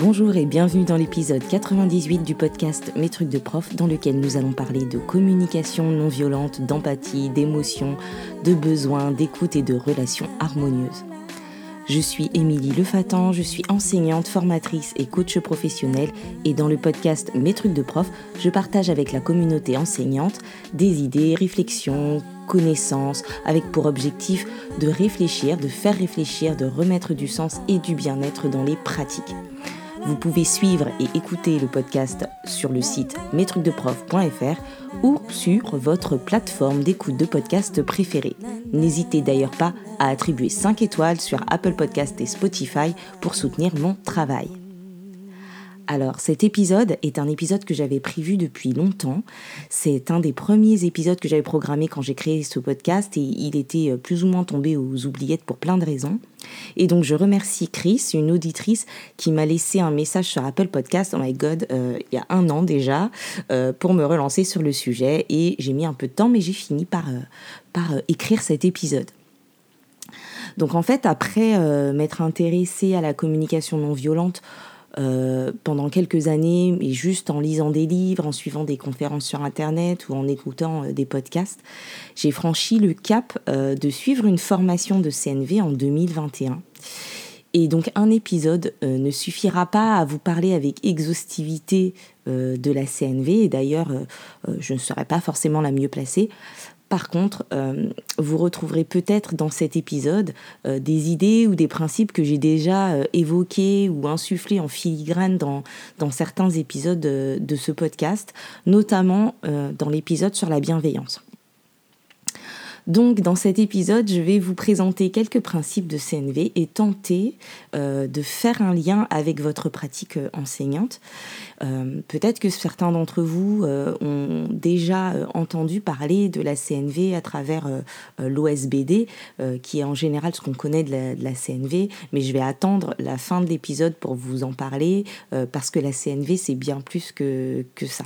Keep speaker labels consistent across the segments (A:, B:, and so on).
A: Bonjour et bienvenue dans l'épisode 98 du podcast Mes trucs de prof dans lequel nous allons parler de communication non violente, d'empathie, d'émotion, de besoins, d'écoute et de relations harmonieuses. Je suis Émilie Lefatan, je suis enseignante, formatrice et coach professionnelle et dans le podcast Mes trucs de prof, je partage avec la communauté enseignante des idées, réflexions, connaissances avec pour objectif de réfléchir, de faire réfléchir, de remettre du sens et du bien-être dans les pratiques. Vous pouvez suivre et écouter le podcast sur le site mestrucsdeprof.fr ou sur votre plateforme d'écoute de podcast préférée. N'hésitez d'ailleurs pas à attribuer 5 étoiles sur Apple Podcast et Spotify pour soutenir mon travail. Alors cet épisode est un épisode que j'avais prévu depuis longtemps. C'est un des premiers épisodes que j'avais programmé quand j'ai créé ce podcast et il était euh, plus ou moins tombé aux oubliettes pour plein de raisons. Et donc je remercie Chris, une auditrice qui m'a laissé un message sur Apple Podcast, oh my god, euh, il y a un an déjà, euh, pour me relancer sur le sujet. Et j'ai mis un peu de temps, mais j'ai fini par, par écrire cet épisode. Donc en fait, après m'être intéressée à la communication non violente, euh, pendant quelques années, et juste en lisant des livres, en suivant des conférences sur Internet ou en écoutant euh, des podcasts, j'ai franchi le cap euh, de suivre une formation de CNV en 2021. Et donc un épisode ne suffira pas à vous parler avec exhaustivité de la CNV, et d'ailleurs je ne serai pas forcément la mieux placée par contre, euh, vous retrouverez peut-être dans cet épisode euh, des idées ou des principes que j'ai déjà euh, évoqués ou insufflés en filigrane dans, dans certains épisodes de ce podcast, notamment dans l'épisode sur la bienveillance. Donc dans cet épisode, je vais vous présenter quelques principes de CNV et tenter euh, de faire un lien avec votre pratique euh, enseignante. Euh, peut-être que certains d'entre vous ont déjà entendu parler de la CNV à travers l'OSBD, qui est en général ce qu'on connaît de la, CNV, mais je vais attendre la fin de l'épisode pour vous en parler, parce que la CNV, c'est bien plus que, que ça.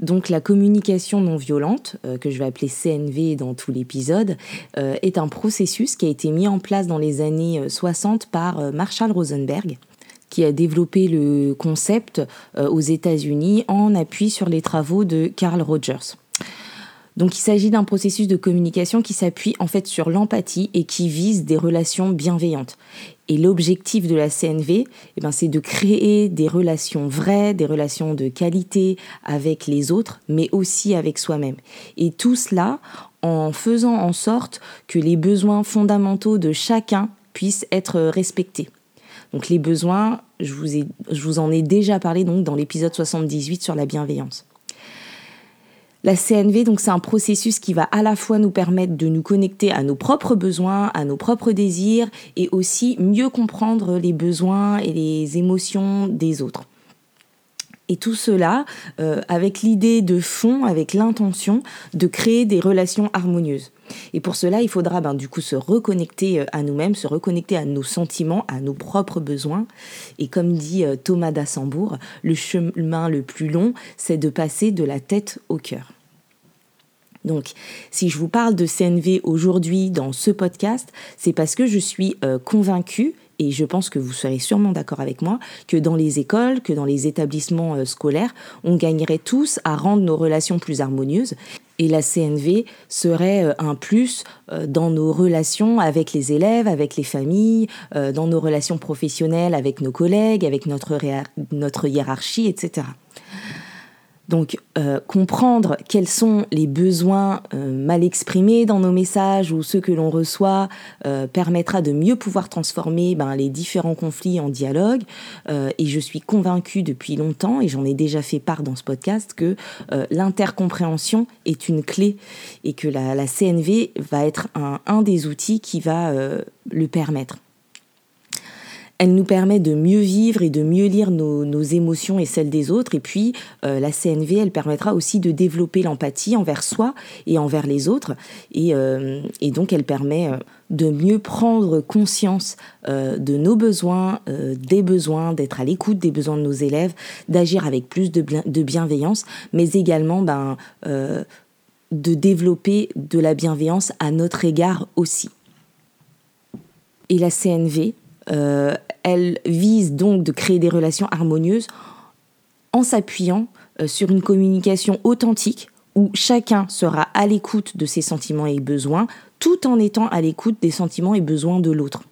A: Donc la communication non violente, euh, que je vais appeler CNV dans tout l'épisode, euh, est un processus qui a été mis en place dans les années 60 euh, par Marshall Rosenberg qui a développé le concept aux États-Unis en appui sur les travaux de Carl Rogers. Donc il s'agit d'un processus de communication qui s'appuie en fait sur l'empathie et qui vise des relations bienveillantes. Et l'objectif de la CNV, eh ben, c'est de créer des relations vraies, des relations de qualité avec les autres, mais aussi avec soi-même. Et tout cela en faisant en sorte que les besoins fondamentaux de chacun puissent être respectés. Donc les besoins, je vous, ai, je vous en ai déjà parlé donc dans l'épisode 78 sur la bienveillance. La CNV, donc, c'est un processus qui va à la fois nous permettre de nous connecter à nos propres besoins, à nos propres désirs, et aussi mieux comprendre les besoins et les émotions des autres. Et tout cela euh, avec l'idée de fond, avec l'intention de créer des relations harmonieuses. Et pour cela, il faudra ben, du coup se reconnecter euh, à nous-mêmes, se reconnecter à nos sentiments, à nos propres besoins. Et comme dit euh, Thomas d'Assembourg, le chemin le plus long, c'est de passer de la tête au cœur. Donc, si je vous parle de CNV aujourd'hui dans ce podcast, c'est parce que je suis convaincue et je pense que vous serez sûrement d'accord avec moi, que dans les écoles, que dans les établissements euh, scolaires, on gagnerait tous à rendre nos relations plus harmonieuses. Et la CNV serait euh, un plus dans nos relations avec les élèves, avec les familles, dans nos relations professionnelles avec nos collègues, avec notre, notre hiérarchie, etc. Donc euh, comprendre quels sont les besoins euh, mal exprimés dans nos messages ou ceux que l'on reçoit euh, permettra de mieux pouvoir transformer ben, les différents conflits en dialogue. et je suis convaincue depuis longtemps, et j'en ai déjà fait part dans ce podcast, que l'intercompréhension est une clé et que la, CNV va être un, des outils qui va le permettre. Elle nous permet de mieux vivre et de mieux lire nos, émotions et celles des autres. Et puis, euh, la CNV, elle permettra aussi de développer l'empathie envers soi et envers les autres. Et, euh, donc, elle permet euh, de mieux prendre conscience de nos besoins, des besoins, d'être à l'écoute des besoins de nos élèves, d'agir avec plus de, bienveillance, mais également ben, de développer de la bienveillance à notre égard aussi. Et la CNV, elle vise donc de créer des relations harmonieuses en s'appuyant sur une communication authentique où chacun sera à l'écoute de ses sentiments et besoins tout en étant à l'écoute des sentiments et besoins de l'autre.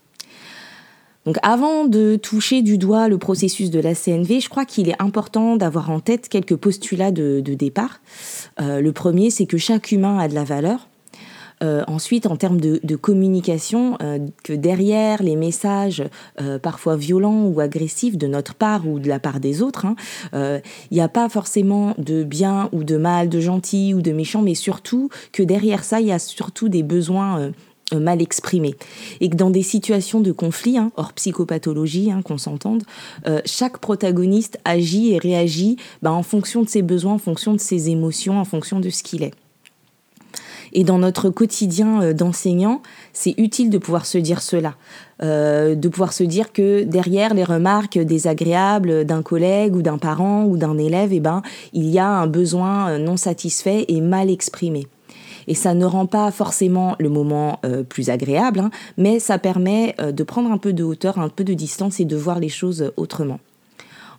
A: Donc avant de toucher du doigt le processus de la CNV, je crois qu'il est important d'avoir en tête quelques postulats de, départ. Euh, le premier, c'est que chaque humain a de la valeur. Euh, ensuite, en termes de, communication, euh, que derrière les messages parfois violents ou agressifs de notre part ou de la part des autres, hein, il n'y a pas forcément de bien ou de mal, de gentil ou de méchant, mais surtout que derrière ça, il y a surtout des besoins euh, mal exprimé. Et que dans des situations de conflit, hein, hors psychopathologie, hein, qu'on s'entende, euh, chaque protagoniste agit et réagit bah, en fonction de ses besoins, en fonction de ses émotions, en fonction de ce qu'il est. Et dans notre quotidien euh, d'enseignant, c'est utile de pouvoir se dire cela, de pouvoir se dire que derrière les remarques désagréables d'un collègue ou d'un parent ou d'un élève, eh ben, il y a un besoin non satisfait et mal exprimé. Et ça ne rend pas forcément le moment euh, plus agréable, hein, mais ça permet euh, de prendre un peu de hauteur, un peu de distance et de voir les choses autrement.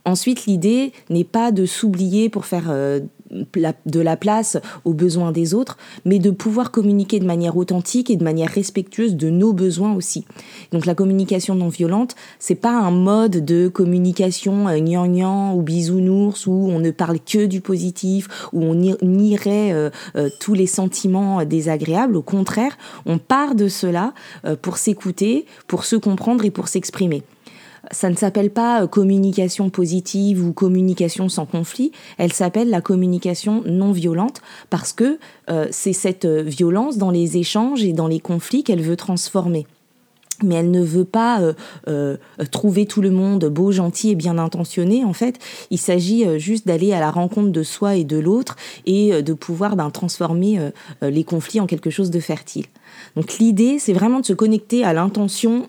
A: Ensuite, l'idée n'est pas de s'oublier pour faire euh, de la place aux besoins des autres, mais de pouvoir communiquer de manière authentique et de manière respectueuse de nos besoins aussi. Donc la communication non violente, c'est pas un mode de communication euh, gnangnan ou bisounours où on ne parle que du positif, où on nierait euh, tous les sentiments désagréables. Au contraire, on part de cela pour s'écouter, pour se comprendre et pour s'exprimer ça ne s'appelle pas euh, communication positive ou communication sans conflit, elle s'appelle la communication non violente parce que euh, c'est cette euh, violence dans les échanges et dans les conflits qu'elle veut transformer mais elle ne veut pas trouver tout le monde beau, gentil et bien intentionné. En fait, il s'agit juste d'aller à la rencontre de soi et de l'autre et de pouvoir ben, transformer les conflits en quelque chose de fertile. Donc l'idée, c'est vraiment de se connecter à l'intention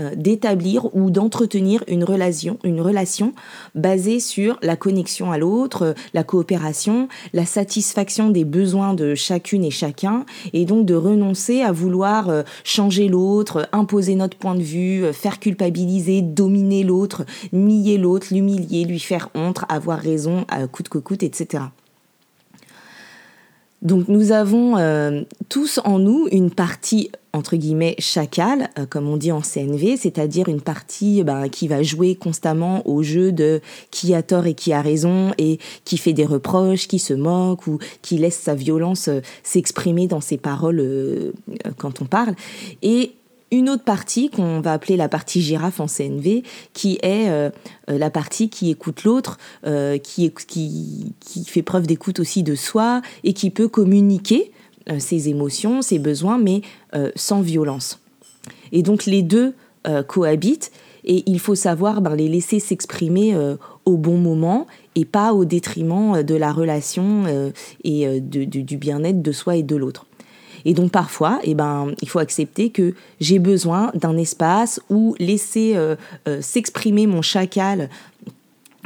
A: euh, d'établir ou d'entretenir une relation, une relation basée sur la connexion à l'autre, euh, la coopération, la satisfaction des besoins de chacune et chacun, et donc de renoncer à vouloir euh, changer l'autre, imposer notre point de vue, faire culpabiliser, dominer l'autre, nier l'autre, l'humilier, lui faire honte, avoir raison à coûte que coûte, etc. Donc nous avons tous en nous une partie entre guillemets chacal, euh, comme on dit en CNV, c'est-à-dire une partie ben, qui va jouer constamment au jeu de qui a tort et qui a raison et qui fait des reproches, qui se moque ou qui laisse sa violence euh, s'exprimer dans ses paroles quand on parle. Et une autre partie qu'on va appeler la partie girafe en CNV, qui est euh, euh, la partie qui écoute l'autre, euh, qui, fait preuve d'écoute aussi de soi et qui peut communiquer ses émotions, ses besoins, mais sans violence. Et donc les deux cohabitent et il faut savoir ben, les laisser s'exprimer au bon moment et pas au détriment de la relation et du bien-être de soi et de l'autre. Et donc parfois, eh ben, il faut accepter que j'ai besoin d'un espace où laisser euh, euh, s'exprimer mon chacal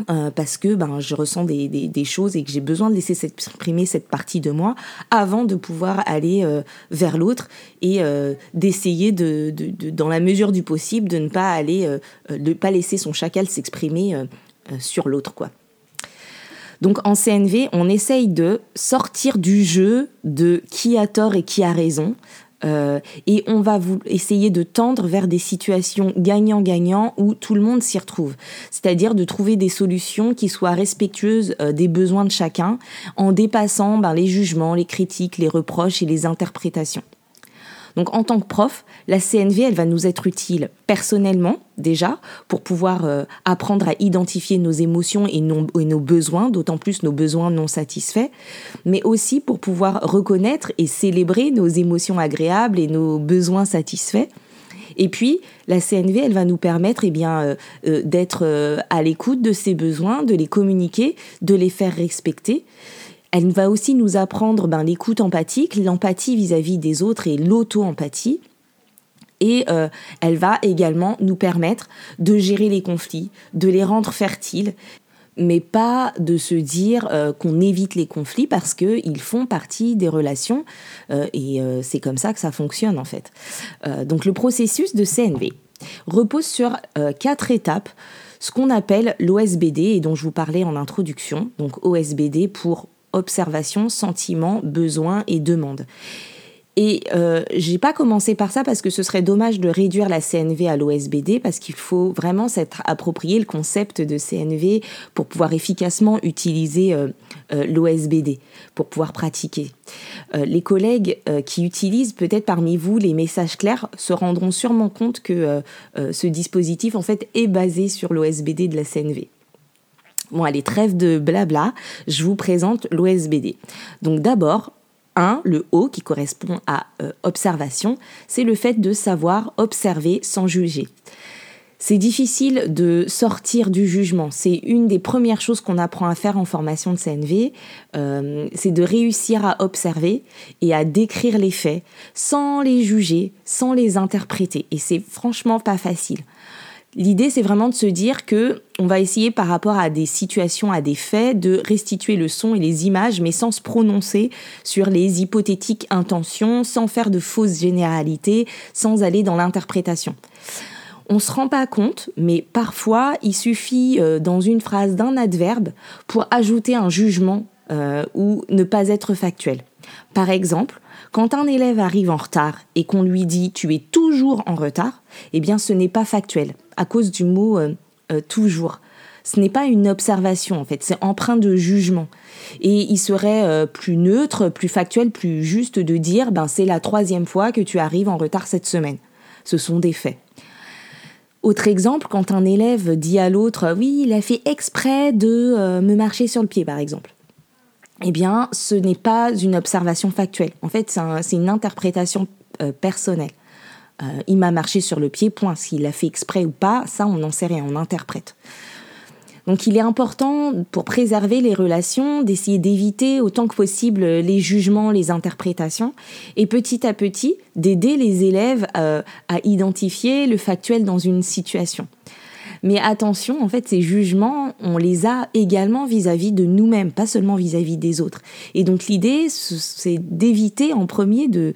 A: euh, parce que ben, je ressens des, des, choses et que j'ai besoin de laisser s'exprimer cette partie de moi avant de pouvoir aller vers l'autre et d'essayer de, de, dans la mesure du possible de ne pas aller, de pas laisser son chacal s'exprimer sur l'autre quoi. Donc en CNV, on essaye de sortir du jeu de qui a tort et qui a raison. Euh, et on va vous essayer de tendre vers des situations gagnant-gagnant où tout le monde s'y retrouve. C'est-à-dire de trouver des solutions qui soient respectueuses euh, des besoins de chacun en dépassant ben, les jugements, les critiques, les reproches et les interprétations. Donc en tant que prof, la CNV, elle va nous être utile personnellement déjà pour pouvoir euh, apprendre à identifier nos émotions et, nos besoins, d'autant plus nos besoins non satisfaits, mais aussi pour pouvoir reconnaître et célébrer nos émotions agréables et nos besoins satisfaits. Et puis, la CNV, elle va nous permettre eh euh, euh, d'être à l'écoute de ces besoins, de les communiquer, de les faire respecter. Elle va aussi nous apprendre ben, l'écoute empathique, l'empathie vis-à-vis des autres et l'auto-empathie. Et euh, elle va également nous permettre de gérer les conflits, de les rendre fertiles, mais pas de se dire euh, qu'on évite les conflits parce qu'ils font partie des relations euh, et c'est comme ça que ça fonctionne en fait. donc le processus de CNV. repose sur quatre étapes, ce qu'on appelle l'OSBD et dont je vous parlais en introduction. Donc OSBD pour observation, sentiment, besoin et demande. Et euh, j'ai pas commencé par ça parce que ce serait dommage de réduire la CNV à l'OSBD parce qu'il faut vraiment s'être approprié le concept de CNV pour pouvoir efficacement utiliser euh, euh, l'OSBD, pour pouvoir pratiquer. Euh, les collègues qui utilisent peut-être parmi vous les messages clairs se rendront sûrement compte que ce dispositif en fait est basé sur l'OSBD de la CNV. Bon, allez, trêve de blabla, je vous présente l'OSBD. Donc d'abord, 1, le O qui correspond à euh, observation, c'est le fait de savoir observer sans juger. C'est difficile de sortir du jugement. C'est une des premières choses qu'on apprend à faire en formation de CNV. Euh, c'est de réussir à observer et à décrire les faits sans les juger, sans les interpréter. Et c'est franchement pas facile. L'idée, c'est vraiment de se dire que on va essayer par rapport à des situations, à des faits, de restituer le son et les images, mais sans se prononcer sur les hypothétiques intentions, sans faire de fausses généralités, sans aller dans l'interprétation. On se rend pas compte, mais parfois il suffit euh, dans une phrase d'un adverbe pour ajouter un jugement euh, ou ne pas être factuel. Par exemple, quand un élève arrive en retard et qu'on lui dit tu es toujours en retard, eh bien ce n'est pas factuel à cause du mot euh, euh, toujours. Ce n'est pas une observation en fait, c'est empreint de jugement. Et il serait euh, plus neutre, plus factuel, plus juste de dire ben c'est la troisième fois que tu arrives en retard cette semaine. Ce sont des faits. Autre exemple, quand un élève dit à l'autre oui, il a fait exprès de me marcher sur le pied par exemple. Eh bien, ce n'est pas une observation factuelle. En fait, c'est une interprétation personnelle. Euh, il m'a marché sur le pied, point. S'il l'a fait exprès ou pas, ça, on n'en sait rien, on interprète. Donc il est important pour préserver les relations d'essayer d'éviter autant que possible les jugements, les interprétations et petit à petit d'aider les élèves euh, à identifier le factuel dans une situation. Mais attention, en fait, ces jugements, on les a également vis-à-vis de nous-mêmes, pas seulement vis-à-vis des autres. Et donc l'idée, c'est d'éviter en premier de,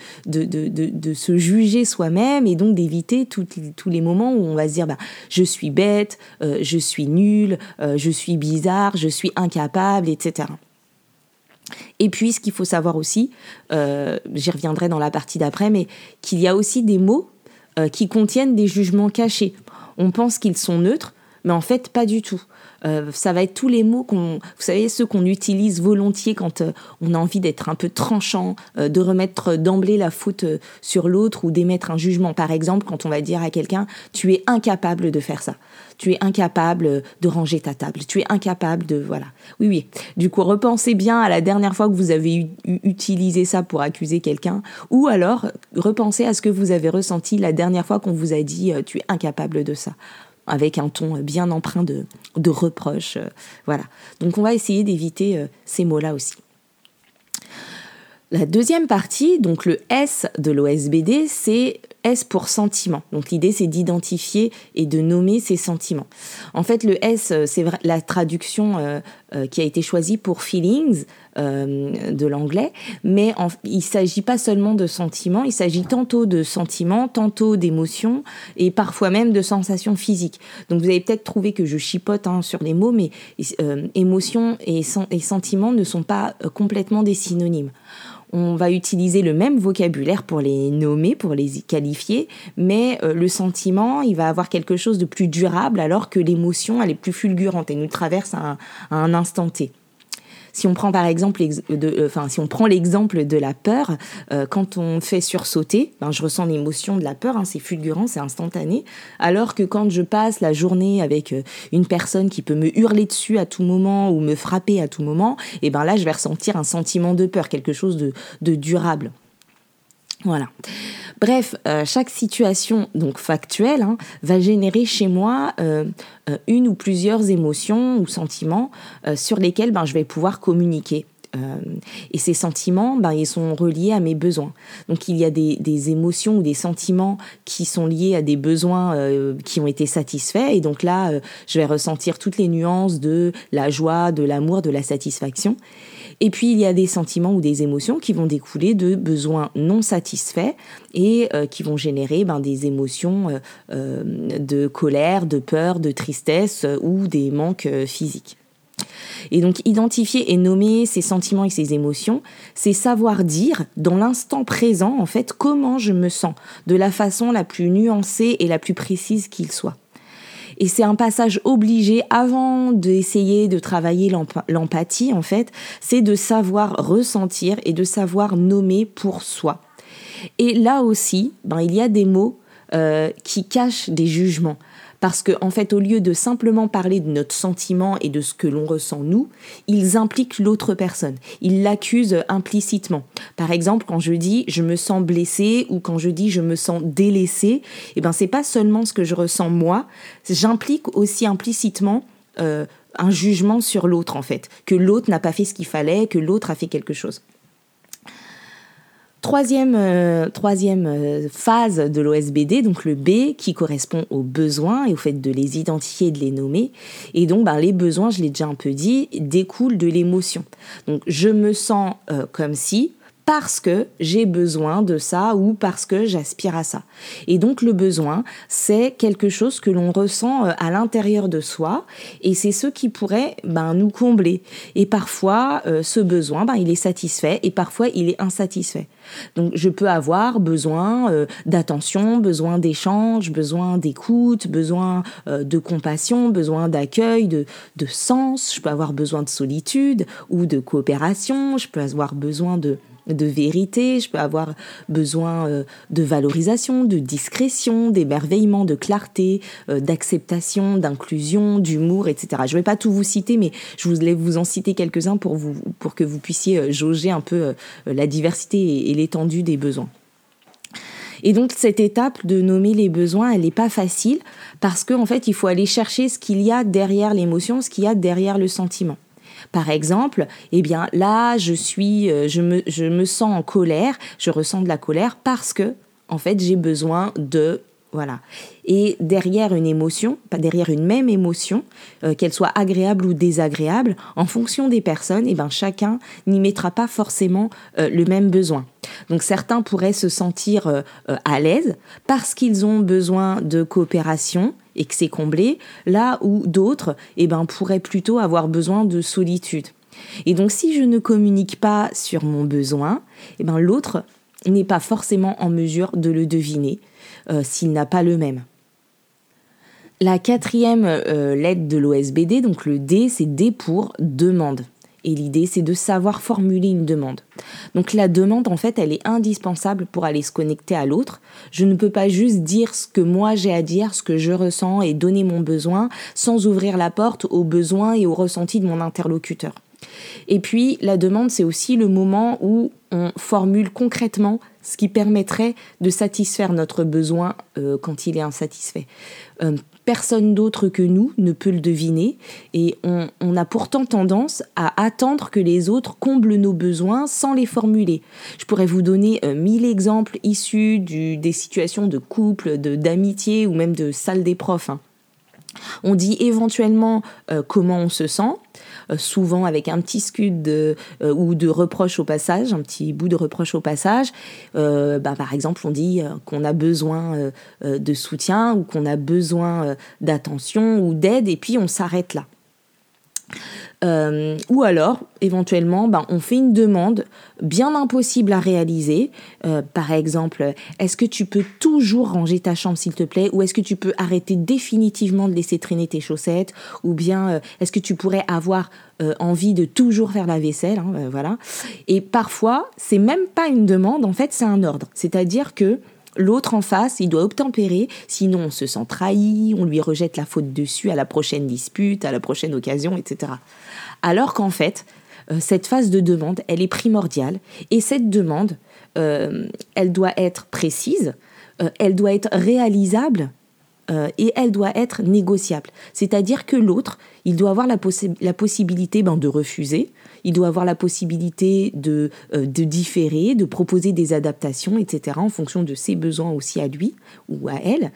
A: se juger soi-même et donc d'éviter tous les moments où on va se dire, bah, je suis bête, euh, je suis nul, euh, je suis bizarre, je suis incapable, etc. Et puis, ce qu'il faut savoir aussi, euh, j'y reviendrai dans la partie d'après, mais qu'il y a aussi des mots qui contiennent des jugements cachés on pense qu'ils sont neutres, mais en fait pas du tout. Euh, ça va être tous les mots qu'on, vous savez, ceux qu'on utilise volontiers quand euh, on a envie d'être un peu tranchant, euh, de remettre d'emblée la faute sur l'autre ou d'émettre un jugement. Par exemple, quand on va dire à quelqu'un, tu es incapable de faire ça, tu es incapable de ranger ta table, tu es incapable de, voilà. Oui, oui. Du coup, repensez bien à la dernière fois que vous avez utilisé ça pour accuser quelqu'un, ou alors repensez à ce que vous avez ressenti la dernière fois qu'on vous a dit, tu es incapable de ça avec un ton bien empreint de, de reproche. Euh, voilà. Donc on va essayer d'éviter euh, ces mots-là aussi. La deuxième partie, donc le S de l'OSBD, c'est S pour sentiment. Donc l'idée c'est d'identifier et de nommer ses sentiments. En fait le S euh, c'est la traduction euh, euh, qui a été choisie pour feelings de l'anglais, mais il ne s'agit pas seulement de sentiments, il s'agit tantôt de sentiments, tantôt d'émotions et parfois même de sensations physiques. Donc vous avez peut-être trouvé que je chipote hein, sur les mots, mais émotions et, et sentiments ne sont pas complètement des synonymes on va utiliser le même vocabulaire pour les nommer, pour les qualifier, mais euh, le sentiment, il va avoir quelque chose de plus durable alors que l'émotion, elle est plus fulgurante, elle nous traverse à un instant T. Si on prend par exemple, euh, l'exemple de la peur, euh, quand on fait sursauter, ben, je ressens l'émotion de la peur, hein, c'est fulgurant, c'est instantané. Alors que quand je passe la journée avec euh, une personne qui peut me hurler dessus à tout moment ou me frapper à tout moment, et ben là je vais ressentir un sentiment de peur, quelque chose de durable. Voilà. Bref, euh, chaque situation donc factuelle hein, va générer chez moi euh, euh, une ou plusieurs émotions ou sentiments sur lesquels ben, je vais pouvoir communiquer. et ces sentiments, ben, ils sont reliés à mes besoins. Donc il y a des, des émotions ou des sentiments qui sont liés à des besoins qui ont été satisfaits. Et donc là, je vais ressentir toutes les nuances de la joie, de l'amour, de la satisfaction. Et puis il y a des sentiments ou des émotions qui vont découler de besoins non satisfaits et euh, qui vont générer ben, des émotions euh, euh, de colère, de peur, de tristesse ou des manques physiques. Et donc identifier et nommer ces sentiments et ces émotions, c'est savoir dire dans l'instant présent en fait comment je me sens de la façon la plus nuancée et la plus précise qu'il soit. Et c'est un passage obligé avant d'essayer de travailler l'empathie, en fait, c'est de savoir ressentir et de savoir nommer pour soi. Et là aussi, ben, il y a des mots euh, qui cachent des jugements. Parce que, en fait, au lieu de simplement parler de notre sentiment et de ce que l'on ressent nous, ils impliquent l'autre personne. Ils l'accusent implicitement. Par exemple, quand je dis je me sens blessé ou quand je dis je me sens délaissé, eh ben, c'est pas seulement ce que je ressens moi, j'implique aussi implicitement euh, un jugement sur l'autre, en fait. Que l'autre n'a pas fait ce qu'il fallait, que l'autre a fait quelque chose. Troisième, euh, euh, phase de l'OSBD, donc le B, qui correspond aux besoins et au fait de les identifier et de les nommer. Et donc, ben, les besoins, je l'ai déjà un peu dit, découlent de l'émotion. Donc, je me sens euh, comme si, parce que j'ai besoin de ça ou parce que j'aspire à ça. Et donc le besoin, c'est quelque chose que l'on ressent euh, à l'intérieur de soi et c'est ce qui pourrait ben, nous combler. Et parfois, euh, ce besoin, ben, il est satisfait et parfois il est insatisfait. Donc je peux avoir besoin euh, d'attention, besoin d'échange, besoin d'écoute, besoin de compassion, besoin d'accueil, de, de sens, je peux avoir besoin de solitude ou de coopération, je peux avoir besoin de de vérité, je peux avoir besoin euh, de valorisation, de discrétion, d'émerveillement, de clarté, euh, d'acceptation, d'inclusion, d'humour, etc. Je ne vais pas tout vous citer, mais je voulais vous en citer quelques-uns pour, vous, pour que vous puissiez euh, jauger un peu la diversité et, l'étendue des besoins. Et donc cette étape de nommer les besoins, elle n'est pas facile parce qu'en fait, il faut aller chercher ce qu'il y a derrière l'émotion, ce qu'il y a derrière le sentiment. Par exemple, eh bien là, je suis, euh, je me, je me sens en colère, je ressens de la colère parce que, en fait, j'ai besoin de voilà. Et derrière une émotion, pas derrière une même émotion, euh, qu'elle soit agréable ou désagréable, en fonction des personnes, eh ben chacun n'y mettra pas forcément euh, le même besoin. Donc certains pourraient se sentir à l'aise parce qu'ils ont besoin de coopération et que c'est comblé, là où d'autres eh ben, pourraient plutôt avoir besoin de solitude. Et donc si je ne communique pas sur mon besoin, eh ben, l'autre n'est pas forcément en mesure de le deviner euh, s'il n'a pas le même. La quatrième euh, lettre de l'OSBD, donc le D, c'est D pour demande. Et l'idée, c'est de savoir formuler une demande. Donc la demande, en fait, elle est indispensable pour aller se connecter à l'autre. Je ne peux pas juste dire ce que moi j'ai à dire, ce que je ressens et donner mon besoin sans ouvrir la porte aux besoins et aux ressentis de mon interlocuteur. Et puis la demande, c'est aussi le moment où on formule concrètement ce qui permettrait de satisfaire notre besoin euh, quand il est insatisfait. Euh, personne d'autre que nous ne peut le deviner et on, a pourtant tendance à attendre que les autres comblent nos besoins sans les formuler. Je pourrais vous donner euh, mille exemples issus des situations de couple, d'amitié ou même de salle des profs. Hein. On dit éventuellement euh, comment on se sent, souvent avec un petit scud euh, ou de reproche au passage, un petit bout de reproche au passage. Bah, par exemple, on dit qu'on a besoin de soutien ou qu'on a besoin d'attention ou d'aide et puis on s'arrête là. Euh, ou alors, éventuellement, ben, on fait une demande bien impossible à réaliser. Euh, par exemple, est-ce que tu peux toujours ranger ta chambre, s'il te plaît? Ou est-ce que tu peux arrêter définitivement de laisser traîner tes chaussettes? Ou bien, euh, est-ce que tu pourrais avoir envie de toujours faire la vaisselle hein, Voilà. Et parfois, c'est même pas une demande, en fait, c'est un ordre. C'est-à-dire que L'autre en face, il doit obtempérer, sinon on se sent trahi, on lui rejette la faute dessus à la prochaine dispute, à la prochaine occasion, etc. Alors qu'en fait, euh, cette phase de demande, elle est primordiale, et cette demande, euh, elle doit être précise, euh, elle doit être réalisable, et elle doit être négociable. C'est-à-dire que l'autre, il doit avoir la, la possibilité ben, de refuser, il doit avoir la possibilité de, euh, de différer, de proposer des adaptations, etc., en fonction de ses besoins aussi à lui ou à elle.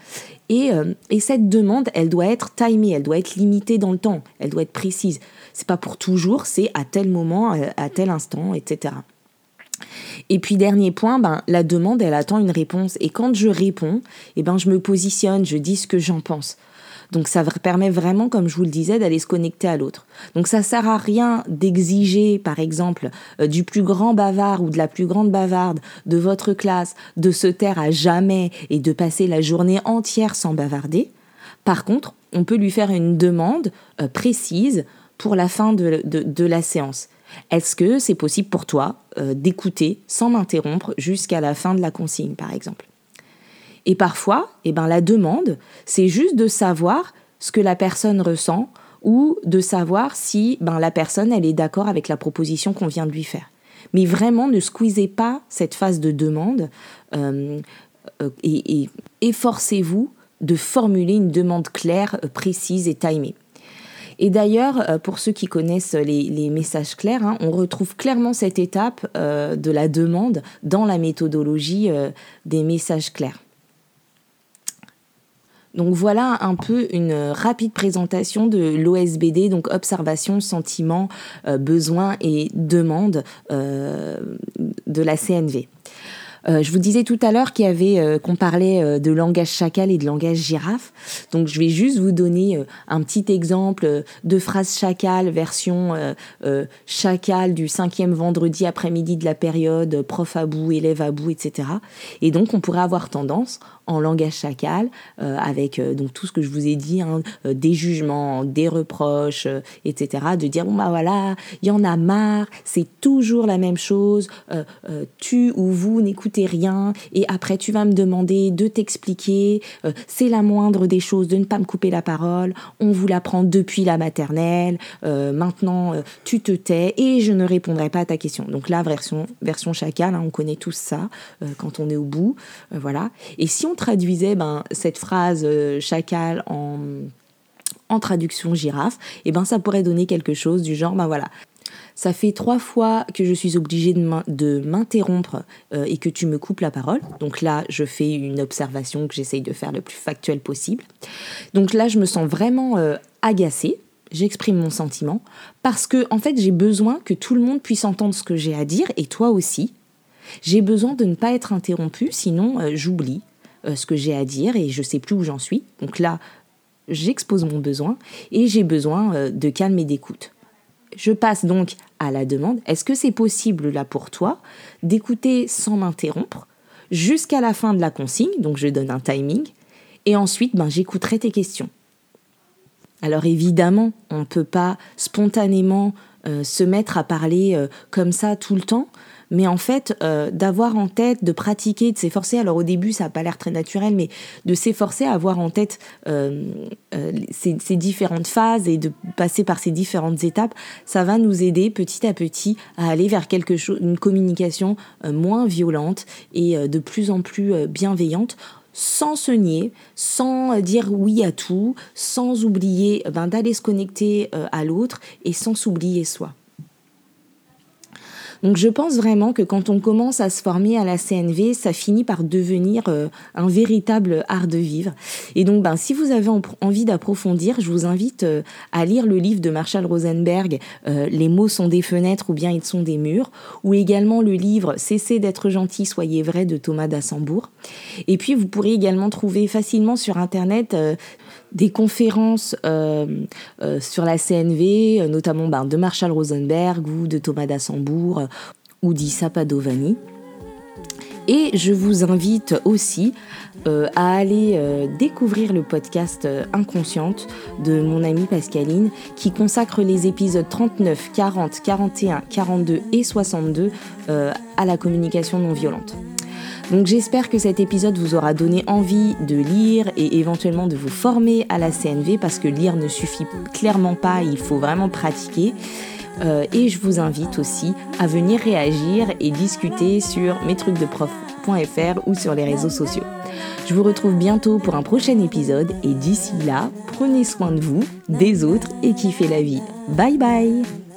A: Et, euh, et cette demande, elle doit être timée, elle doit être limitée dans le temps, elle doit être précise. C'est pas pour toujours, c'est à tel moment, à tel instant, etc. Et puis dernier point, ben, la demande, elle attend une réponse. Et quand je réponds, eh ben, je me positionne, je dis ce que j'en pense. Donc ça permet vraiment, comme je vous le disais, d'aller se connecter à l'autre. Donc ça sert à rien d'exiger, par exemple, euh, du plus grand bavard ou de la plus grande bavarde de votre classe de se taire à jamais et de passer la journée entière sans bavarder. Par contre, on peut lui faire une demande euh, précise pour la fin de la séance. Est-ce que c'est possible pour toi euh, d'écouter sans m'interrompre jusqu'à la fin de la consigne, par exemple? Et parfois, eh ben, la demande, c'est juste de savoir ce que la personne ressent ou de savoir si ben, la personne elle est d'accord avec la proposition qu'on vient de lui faire. Mais vraiment, ne squeezez pas cette phase de demande euh, euh, et, et efforcez-vous de formuler une demande claire, précise et timée. Et d'ailleurs, euh, pour ceux qui connaissent les, messages clairs, hein, on retrouve clairement cette étape euh, de la demande dans la méthodologie euh, des messages clairs. Donc voilà un peu une rapide présentation de l'OSBD, donc observation, sentiment, besoin et demande de la CNV. Euh, je vous disais tout à l'heure qu'il y avait euh, qu'on parlait euh, de langage chacal et de langage girafe. Donc je vais juste vous donner un petit exemple de phrase chacal version chacal du cinquième vendredi après-midi de la période, prof à bout, élève à bout, etc. Et donc on pourrait avoir tendance en langage chacal, euh, avec euh, donc tout ce que je vous ai dit, hein, euh, des jugements, des reproches, etc. De dire bon bah voilà, il y en a marre, c'est toujours la même chose, tu ou vous n'écoutez rien, et après tu vas me demander de t'expliquer, c'est la moindre des choses de ne pas me couper la parole, on vous l'apprend depuis la maternelle, maintenant tu te tais et je ne répondrai pas à ta question. Donc là, version, version chacal, hein, on connaît tous ça quand on est au bout, voilà. Et si on traduisait ben, cette phrase euh, chacal en, en traduction girafe, et ben ça pourrait donner quelque chose du genre, ben voilà, ça fait trois fois que je suis obligée de m'interrompre euh, et que tu me coupes la parole. Donc là, je fais une observation que j'essaye de faire le plus factuel possible. Donc là, je me sens vraiment euh, agacée. J'exprime mon sentiment parce que en fait, j'ai besoin que tout le monde puisse entendre ce que j'ai à dire et toi aussi. J'ai besoin de ne pas être interrompue, sinon j'oublie. Euh, ce que j'ai à dire et je sais plus où j'en suis. Donc là, j'expose mon besoin et j'ai besoin euh, de calme et d'écoute. Je passe donc à la demande. Est-ce que c'est possible là pour toi d'écouter sans m'interrompre jusqu'à la fin de la consigne? Donc je donne un timing et ensuite ben, j'écouterai tes questions. Alors évidemment, on ne peut pas spontanément euh, se mettre à parler comme ça tout le temps mais en fait, euh, d'avoir en tête, de pratiquer, de s'efforcer, alors au début ça n'a pas l'air très naturel, mais de s'efforcer à avoir en tête euh, euh, ces, différentes phases et de passer par ces différentes étapes, ça va nous aider petit à petit à aller vers quelque chose, une communication moins violente et de plus en plus bienveillante sans se nier, sans dire oui à tout, sans oublier ben, d'aller se connecter à l'autre et sans s'oublier soi. Donc je pense vraiment que quand on commence à se former à la CNV, ça finit par devenir euh, un véritable art de vivre. Et donc ben, si vous avez envie d'approfondir, je vous invite euh, à lire le livre de Marshall Rosenberg, euh, Les mots sont des fenêtres ou bien ils sont des murs, ou également le livre Cessez d'être gentil, soyez vrai de Thomas d'Assembourg. Et puis vous pourrez également trouver facilement sur Internet des conférences euh, euh, sur la CNV, euh, notamment ben, de Marshall Rosenberg ou de Thomas d'Assembourg ou d'Issa Padovani. Et je vous invite aussi à aller découvrir le podcast Inconsciente de mon amie Pascaline qui consacre les épisodes 39, 40, 41, 42 et 62 à la communication non violente. Donc j'espère que cet épisode vous aura donné envie de lire et éventuellement de vous former à la CNV parce que lire ne suffit clairement pas, il faut vraiment pratiquer. Euh, et je vous invite aussi à venir réagir et discuter sur mes trucs de prof www.ecom.fr ou sur les réseaux sociaux. Je vous retrouve bientôt pour un prochain épisode et d'ici là, prenez soin de vous, des autres et kiffez la vie. Bye bye